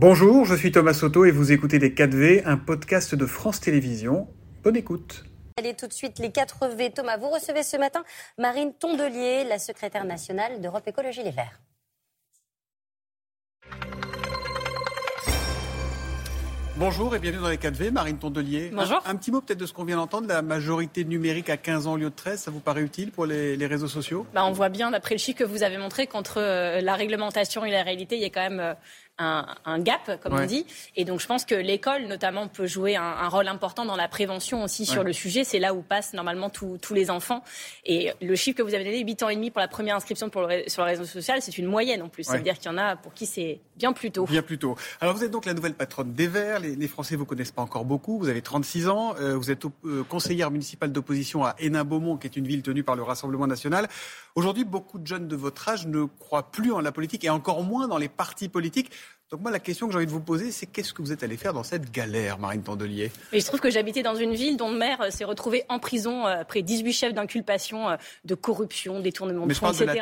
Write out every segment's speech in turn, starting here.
Bonjour, je suis Thomas Soto et vous écoutez Les 4V, un podcast de France Télévisions. Bonne écoute. Allez tout de suite les 4 V. Thomas, vous recevez ce matin Marine Tondelier, la secrétaire nationale d'Europe Écologie Les Verts. Bonjour et bienvenue dans les 4V, Marine Tondelier. Bonjour. Un, petit mot peut-être de ce qu'on vient d'entendre, la majorité numérique à 15 ans au lieu de 13, ça vous paraît utile pour les, réseaux sociaux? Bah, On voit bien, d'après le chiffre que vous avez montré, qu'entre euh, la réglementation et la réalité, il y a quand même euh, un, gap, comme on dit. Et donc, je pense que l'école, notamment, peut jouer un, rôle important dans la prévention aussi sur le sujet. C'est là où passent normalement tous les enfants. Et le chiffre que vous avez donné, 8 ans et demi pour la première inscription pour le, sur le réseau social, c'est une moyenne en plus. C'est-à-dire qu'il y en a pour qui c'est bien plus tôt. Bien plus tôt. Alors, vous êtes donc la nouvelle patronne des Verts. Les, Français ne vous connaissent pas encore beaucoup. Vous avez 36 ans. Euh, vous êtes euh, conseillère municipale d'opposition à Hénin-Beaumont, qui est une ville tenue par le Rassemblement national. Aujourd'hui, beaucoup de jeunes de votre âge ne croient plus en la politique et encore moins dans les partis politiques. Donc moi, la question que j'ai envie de vous poser, c'est qu'est-ce que vous êtes allé faire dans cette galère, Marine Tondelier Il se trouve que j'habitais dans une ville dont le maire euh, s'est retrouvé en prison euh, après 18 chefs d'inculpation euh, de corruption, détournement de fonds, etc.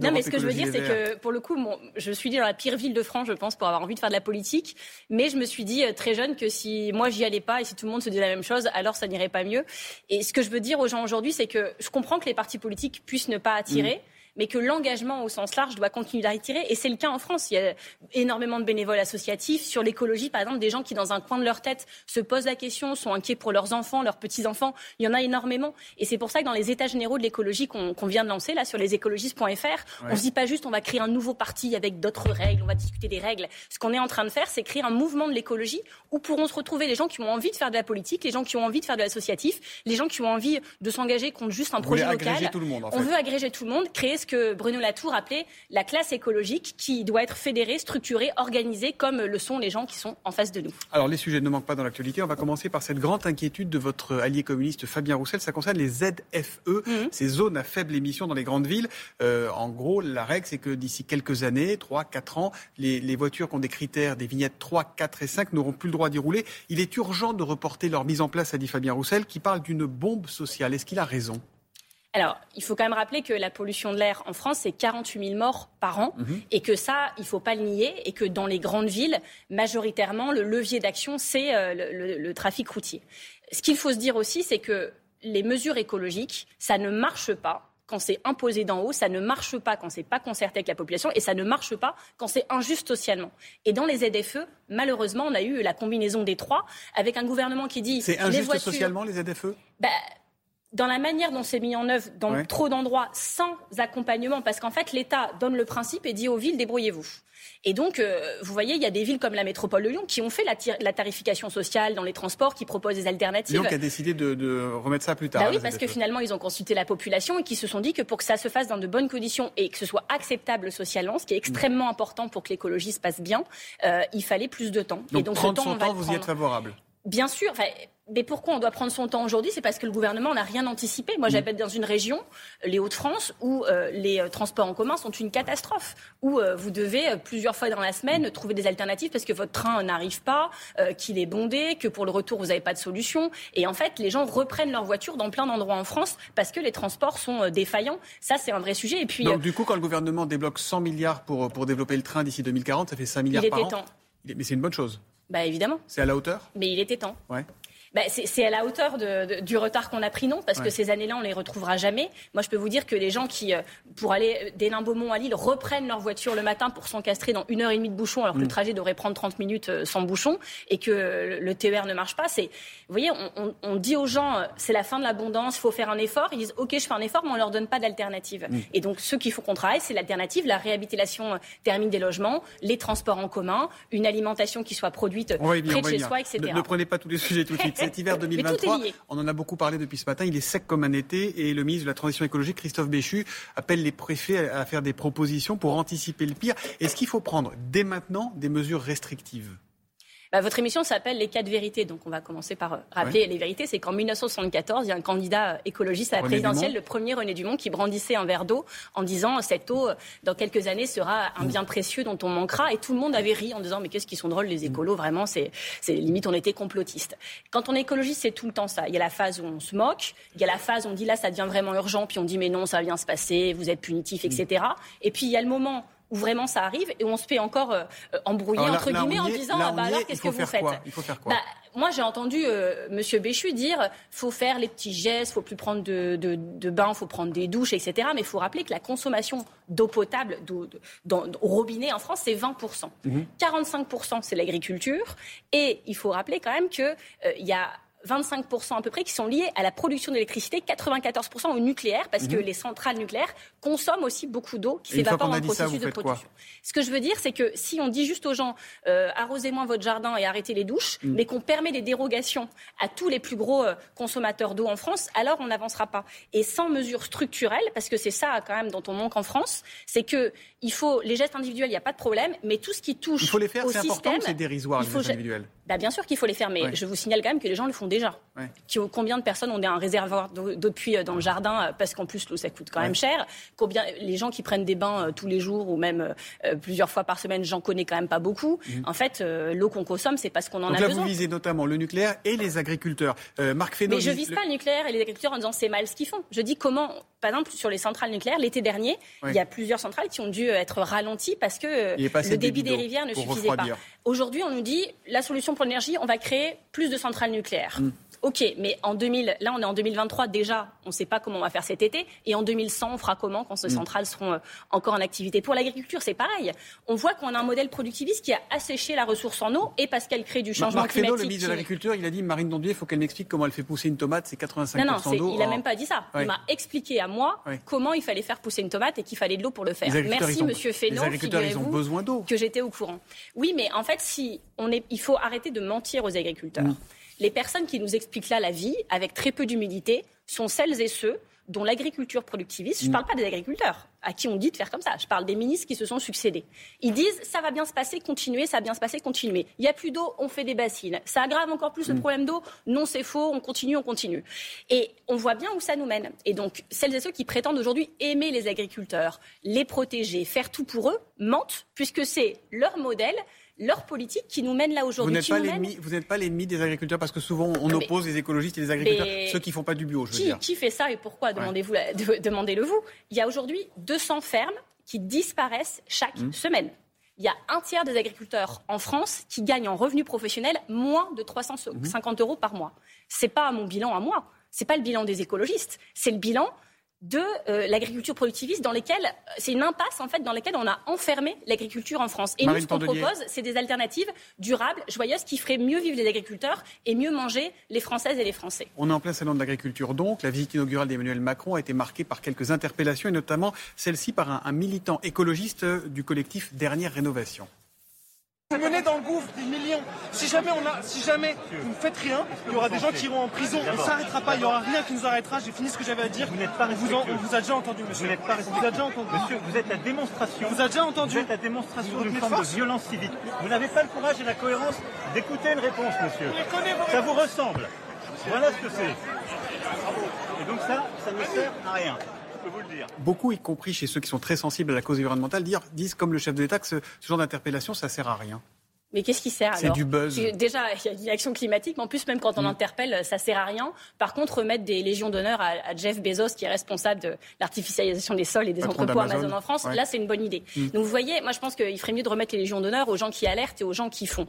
non, mais ce que je veux dire, c'est que pour le coup, je suis dans la pire ville de France, je pense, pour avoir envie de faire de la politique. Mais je me suis dit très jeune que si moi j'y allais pas et si tout le monde se disait la même chose, alors ça n'irait pas mieux. Et ce que je veux dire aux gens aujourd'hui, c'est que je comprends que les partis politiques puissent ne pas attirer. Mm mais que l'engagement au sens large doit continuer d'attirer. Et c'est le cas en France. Il y a énormément de bénévoles associatifs. Sur l'écologie, par exemple, des gens qui, dans un coin de leur tête, se posent la question, sont inquiets pour leurs enfants, leurs petits-enfants. Il y en a énormément. Et c'est pour ça que dans les états généraux de l'écologie qu'on vient de lancer, là, sur lesécologistes.fr, on ne se dit pas juste on va créer un nouveau parti avec d'autres règles, on va discuter des règles. Ce qu'on est en train de faire, c'est créer un mouvement de l'écologie où pourront se retrouver les gens qui ont envie de faire de la politique, les gens qui ont envie de faire de l'associatif, les gens qui ont envie de s'engager contre juste un projet local. Tout le monde, On veut agréger tout le monde, créer ce que Bruno Latour rappelé la classe écologique qui doit être fédérée, structurée, organisée comme le sont les gens qui sont en face de nous. Alors les sujets ne manquent pas dans l'actualité. On va commencer par cette grande inquiétude de votre allié communiste Fabien Roussel. Ça concerne les ZFE, mhm. ces zones à faible émission dans les grandes villes. Euh, en gros, la règle, c'est que d'ici quelques années, 3, 4 ans, les, les voitures qui ont des critères, des vignettes 3, 4 et 5 n'auront plus le droit d'y rouler. Il est urgent de reporter leur mise en place, a dit Fabien Roussel, qui parle d'une bombe sociale. Est-ce qu'il a raison? Alors, il faut quand même rappeler que la pollution de l'air en France, c'est 48 000 morts par an, mhm. et que ça, il ne faut pas le nier, et que dans les grandes villes, majoritairement, le levier d'action, c'est euh, le, trafic routier. Ce qu'il faut se dire aussi, c'est que les mesures écologiques, ça ne marche pas quand c'est imposé d'en haut, ça ne marche pas quand c'est pas concerté avec la population et ça ne marche pas quand c'est injuste socialement. Et dans les ZFE, malheureusement, on a eu la combinaison des trois avec un gouvernement qui dit c'est injuste socialement les ZFE? Bah, dans la manière dont c'est mis en œuvre dans trop d'endroits sans accompagnement, parce qu'en fait l'État donne le principe et dit aux villes débrouillez-vous. Et donc, euh, vous voyez, il y a des villes comme la métropole de Lyon qui ont fait la, tarification sociale dans les transports, qui proposent des alternatives. Lyon qui a décidé de, remettre ça plus tard. Bah oui, parce que finalement, ils ont consulté la population et qui se sont dit que pour que ça se fasse dans de bonnes conditions et que ce soit acceptable socialement, ce qui est extrêmement important pour que l'écologie se passe bien, euh, il fallait plus de temps. Donc, et donc, prendre son temps, vous y êtes favorable Bien sûr. Mais pourquoi on doit prendre son temps aujourd'hui? C'est parce que le gouvernement n'a rien anticipé. Moi, mm. j'habite dans une région, les Hauts-de-France, où euh, les euh, transports en commun sont une catastrophe, où euh, vous devez plusieurs fois dans la semaine trouver des alternatives parce que votre train n'arrive pas, qu'il est bondé, que pour le retour vous n'avez pas de solution. Et en fait, les gens reprennent leur voiture dans plein d'endroits en France parce que les transports sont défaillants. Ça, c'est un vrai sujet. Et puis, donc, du coup, quand le gouvernement débloque 100 milliards pour, pour développer le train d'ici 2040, ça fait 5 milliards il par était Temps. Mais c'est une bonne chose. Bah évidemment. C'est à la hauteur? Mais il était temps. Ouais. Bah, c'est à la hauteur du retard qu'on a pris, non, parce que ces années-là, on les retrouvera jamais. Moi, je peux vous dire que les gens qui, euh, pour aller des Beaumont à Lille, reprennent leur voiture le matin pour s'encastrer dans une heure et demie de bouchon, alors que le mm. trajet devrait prendre 30 minutes euh, sans bouchon, et que le TER ne marche pas. C'est, vous voyez, on, dit aux gens, euh, c'est la fin de l'abondance, il faut faire un effort. Ils disent, ok, je fais un effort, mais on leur donne pas d'alternative. Mm. Et donc, ce qu'il faut qu'on travaille, c'est l'alternative, la réhabilitation thermique des logements, les transports en commun, une alimentation qui soit produite près de chez soi, etc. Ne, ne, prenez pas tous les sujets tout de suite. Cet hiver 2023. On en a beaucoup parlé depuis ce matin. Il est sec comme un été et le ministre de la Transition écologique, Christophe Béchu, appelle les préfets à faire des propositions pour anticiper le pire. Est-ce qu'il faut prendre dès maintenant des mesures restrictives? Bah, votre émission s'appelle Les quatre vérités. Donc, on va commencer par euh, rappeler les vérités. C'est qu'en 1974, il y a un candidat écologiste à la présidentielle, le premier René Dumont, qui brandissait un verre d'eau en disant Cette eau, euh, dans quelques années, sera un bien précieux dont on manquera. Et tout le monde avait ri en disant Mais qu'est-ce qu'ils sont drôles, les écolos Vraiment, c'est limite, on était complotistes. Quand on est écologiste, c'est tout le temps ça. Il y a la phase où on se moque. Il y a la phase où on dit Là, ça devient vraiment urgent. Puis on dit Mais non, ça va bien se passer. Vous êtes punitif, etc. Et puis, il y a le moment où vraiment ça arrive et où on se fait encore euh, embrouiller, entre guillemets, en disant ah bah alors qu'est-ce que vous faites Il faut faire quoi? Bah, moi, j'ai entendu euh, Monsieur Béchu dire faut faire les petits gestes, faut plus prendre de, de, de bains, faut prendre des douches, etc. Mais il faut rappeler que la consommation d'eau potable dans, au robinet en France, c'est 20% 45% c'est l'agriculture. Et il faut rappeler quand même qu'il euh, y a 25% à peu près qui sont liés à la production d'électricité, 94% au nucléaire, parce que mhm. les centrales nucléaires consomment aussi beaucoup d'eau qui s'évapore dans le processus de production. Ce que je veux dire, c'est que si on dit juste aux gens euh, arrosez moins votre jardin et arrêtez les douches, mhm. mais qu'on permet des dérogations à tous les plus gros euh, consommateurs d'eau en France, alors on n'avancera pas. Et sans mesures structurelles, parce que c'est ça quand même dont on manque en France, c'est que il faut les gestes individuels, il n'y a pas de problème, mais tout ce qui touche il faut les faire, c'est important, c'est dérisoire les gestes individuels? Bah, bien sûr qu'il faut les faire, mais je vous signale quand même que les gens le font déjà. Combien de personnes ont un réservoir d'eau de puits euh, dans le jardin euh, parce qu'en plus l'eau ça coûte quand même cher. Combien les gens qui prennent des bains euh, tous les jours ou même plusieurs fois par semaine, j'en connais quand même pas beaucoup. Mhm. En fait, l'eau qu'on consomme, c'est parce qu'on en Donc a là, besoin. Vous visez notamment le nucléaire et les agriculteurs. Marc Fesneau, mais je vise pas le nucléaire et les agriculteurs en disant c'est mal ce qu'ils font. Je dis comment, par exemple, sur les centrales nucléaires, l'été dernier, il y a plusieurs centrales qui ont dû être ralenties parce que le débit des rivières ne suffisait pas. Aujourd'hui, on nous dit la solution pour l'énergie, on va créer plus de centrales nucléaires. Mm. Ok, mais en 2000, là on est en 2023 déjà, on ne sait pas comment on va faire cet été, et en 2100 on fera comment quand ces mm. centrales seront euh, encore en activité. Pour l'agriculture, c'est pareil. On voit qu'on a un modèle productiviste qui a asséché la ressource en eau et parce qu'elle crée du changement Marc climatique. le ministre de l'Agriculture, il a dit Marine Dondier, il faut qu'elle m'explique comment elle fait pousser une tomate, c'est 85 d'eau. Non, non, il n'a même pas dit ça. Il m'a expliqué à moi comment il fallait faire pousser une tomate et qu'il fallait de l'eau pour le faire. Merci, Monsieur Fesneau. Les agriculteurs, ils ont besoin d'eau. Que j'étais au courant. Oui, mais en fait, si on est, il faut arrêter de mentir aux agriculteurs. Mm les personnes qui nous expliquent là la vie, avec très peu d'humilité, sont celles et ceux dont l'agriculture productiviste, je ne mm. parle pas des agriculteurs à qui on dit de faire comme ça, je parle des ministres qui se sont succédés. Ils disent ça va bien se passer, continuez, ça va bien se passer, continuez. Il n'y a plus d'eau, on fait des bassines. Ça aggrave encore plus le mm. problème d'eau. Non, c'est faux, on continue, on continue. Et on voit bien où ça nous mène. Et donc, celles et ceux qui prétendent aujourd'hui aimer les agriculteurs, les protéger, faire tout pour eux, mentent, puisque c'est leur modèle leur politique qui nous mène là aujourd'hui. Vous n'êtes pas l'ennemi des agriculteurs parce que souvent on oppose les écologistes et les agriculteurs, ceux qui font pas du bio, je veux qui, dire. Qui fait ça et pourquoi Demandez-vous, demandez-le vous. Il y a aujourd'hui 200 fermes qui disparaissent chaque mmh. semaine. Il y a un tiers des agriculteurs en France qui gagnent en revenus professionnels moins de 350 mmh. euros par mois. C'est pas mon bilan à moi. C'est pas le bilan des écologistes. C'est le bilan de euh, l'agriculture productiviste dans lesquelles c'est une impasse en fait dans laquelle on a enfermé l'agriculture en France. Et nous ce qu'on propose, c'est des alternatives durables, joyeuses, qui feraient mieux vivre les agriculteurs et mieux manger les Françaises et les Français. On est en plein salon de l'agriculture donc. La visite inaugurale d'Emmanuel Macron a été marquée par quelques interpellations et notamment celle-ci par un, un militant écologiste du collectif Dernière Rénovation. Vous menez dans le gouffre des millions. Si jamais, on a, si jamais vous ne faites rien, il y aura des gens qui iront en prison. On ne s'arrêtera pas. Il n'y aura rien qui nous arrêtera. J'ai fini ce que j'avais à dire. Vous n'êtes pas vous, on vous a déjà entendu, monsieur. Vous n'êtes pas Vous déjà entendu. Monsieur, vous êtes la démonstration. Vous avez déjà entendu. Vous êtes la démonstration d'une forme de violence civique. Vous n'avez pas le courage et la cohérence d'écouter une réponse, monsieur. Ça vous ressemble. Voilà ce que c'est. Et donc ça, ça ne sert à rien. Beaucoup, y compris chez ceux qui sont très sensibles à la cause environnementale, disent, comme le chef de l'État, que ce, ce genre d'interpellation, ça sert à rien. Mais qu'est-ce qui sert alors C'est du buzz. Déjà, il y a une action climatique, mais en plus, même quand on mm. interpelle, ça sert à rien. Par contre, remettre des légions d'honneur à, Jeff Bezos, qui est responsable de l'artificialisation des sols et des entrepôts Amazon en France, là, c'est une bonne idée. Mm. Donc, vous voyez, moi, je pense qu'il ferait mieux de remettre les légions d'honneur aux gens qui alertent et aux gens qui font.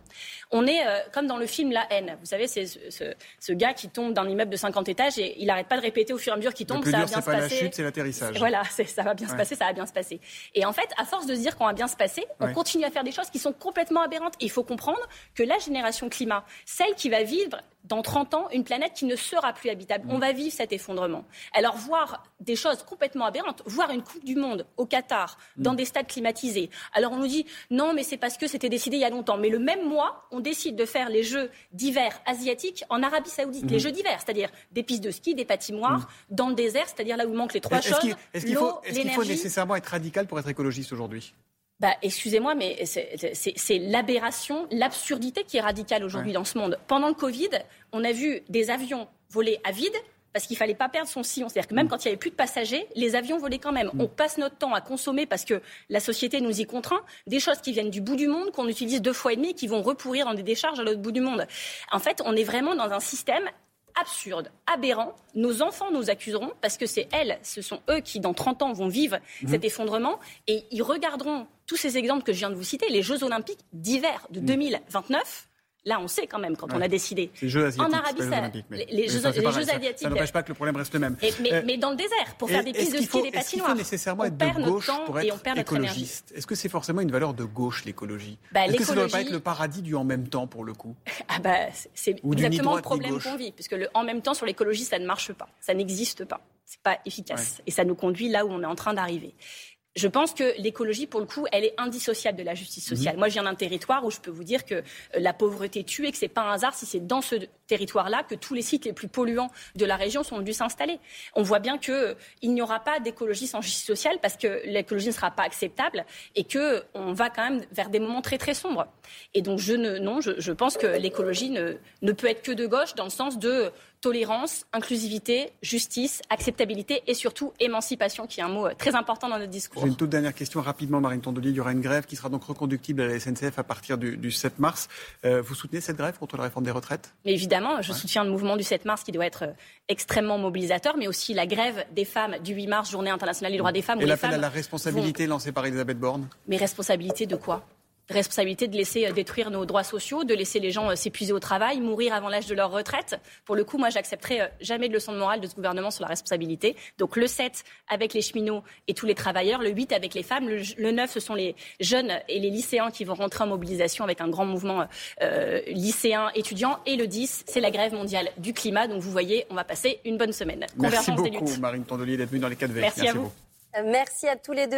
On est euh, comme dans le film La haine. Vous savez, c'est ce, gars qui tombe d'un immeuble de 50 étages et il n'arrête pas de répéter au fur et à mesure qu'il tombe, ça va bien se passer. C'est pas la chute, c'est l'atterrissage. Voilà, ça va bien se passer, ça va bien se passer. Et en fait, à force de se dire qu'on va bien se passer, on continue à faire des choses qui sont complètement aberrantes. Et faut comprendre que la génération climat, celle qui va vivre dans 30 ans une planète qui ne sera plus habitable. On va vivre cet effondrement. Alors voir des choses complètement aberrantes, voir une Coupe du Monde au Qatar dans des stades climatisés. Alors on nous dit non mais c'est parce que c'était décidé il y a longtemps. Mais le même mois, on décide de faire les Jeux d'hiver asiatiques en Arabie Saoudite. Les Jeux d'hiver, c'est-à-dire des pistes de ski, des patinoires, dans le désert, c'est-à-dire là où il manque les trois choses. Est-ce qu'il faut, faut nécessairement être radical pour être écologiste aujourd'hui? Bah, excusez-moi, mais c'est l'aberration, l'absurdité qui est radicale aujourd'hui dans ce monde. Pendant le Covid, on a vu des avions voler à vide parce qu'il fallait pas perdre son sillon. C'est-à-dire que même mm. quand il y avait plus de passagers, les avions volaient quand même. Mm. On passe notre temps à consommer parce que la société nous y contraint des choses qui viennent du bout du monde, qu'on utilise deux fois et demi, et qui vont repourrir dans des décharges à l'autre bout du monde. En fait, on est vraiment dans un système absurde, aberrant. Nos enfants nous accuseront parce que c'est elles, ce sont eux qui, dans 30 ans, vont vivre mhm. cet effondrement et ils regarderont tous ces exemples que je viens de vous citer, les Jeux Olympiques d'hiver de 2029 Là, on sait quand même quand on a décidé. Les Jeux asiatiques, en Arabie Saoudite, les, Jeux, asiatiques. Ça, n'empêche pas que le problème reste le même. Euh, mais, dans le désert, pour faire des pistes de ski et des patinoires. Qu'il faut nécessairement être de gauche pour être écologiste? Est-ce que c'est forcément une valeur de gauche l'écologie? Bah, Est-ce que ça ne doit pas être le paradis du en même temps pour le coup? Ah bah c'est exactement le problème qu'on vit, puisque le en même temps sur l'écologie ça ne marche pas, ça n'existe pas, c'est pas efficace. Et ça nous conduit là où on est en train d'arriver je pense que l'écologie, pour le coup, elle est indissociable de la justice sociale. Mhm. Moi, je viens d'un territoire où je peux vous dire que euh, la pauvreté tue et que c'est pas un hasard si c'est dans ce territoire-là que tous les sites les plus polluants de la région sont dû s'installer. On voit bien qu'il euh, n'y aura pas d'écologie sans justice sociale parce que l'écologie ne sera pas acceptable et que on va quand même vers des moments très très sombres. Et donc, je ne, non, je, je pense que l'écologie ne, ne peut être que de gauche dans le sens de tolérance, inclusivité, justice, acceptabilité et surtout émancipation, qui est un mot euh, très important dans notre discours. J'ai une toute dernière question rapidement, Marine Tondelier. Il y aura une grève qui sera donc reconductible à la SNCF à partir du, 7 mars. Euh, vous soutenez cette grève contre la réforme des retraites? Mais Évidemment, je soutiens le mouvement du 7 mars qui doit être euh, extrêmement mobilisateur, mais aussi la grève des femmes du 8 mars, journée internationale des droits des femmes. Et l'appel à la responsabilité lancé par Elisabeth Borne? Mais responsabilité de quoi? Responsabilité de laisser euh, détruire nos droits sociaux, de laisser les gens euh, s'épuiser au travail, mourir avant l'âge de leur retraite. Pour le coup, moi, j'accepterai euh, jamais de leçon de morale de ce gouvernement sur la responsabilité. Donc le 7 avec les cheminots et tous les travailleurs, le 8 avec les femmes, le, 9 ce sont les jeunes et les lycéens qui vont rentrer en mobilisation avec un grand mouvement euh, lycéen étudiant et le 10 c'est la grève mondiale du climat. Donc vous voyez, on va passer une bonne semaine. Merci beaucoup Marine Tondelier d'être venue dans les 4V. Merci, à vous. Merci à tous les deux.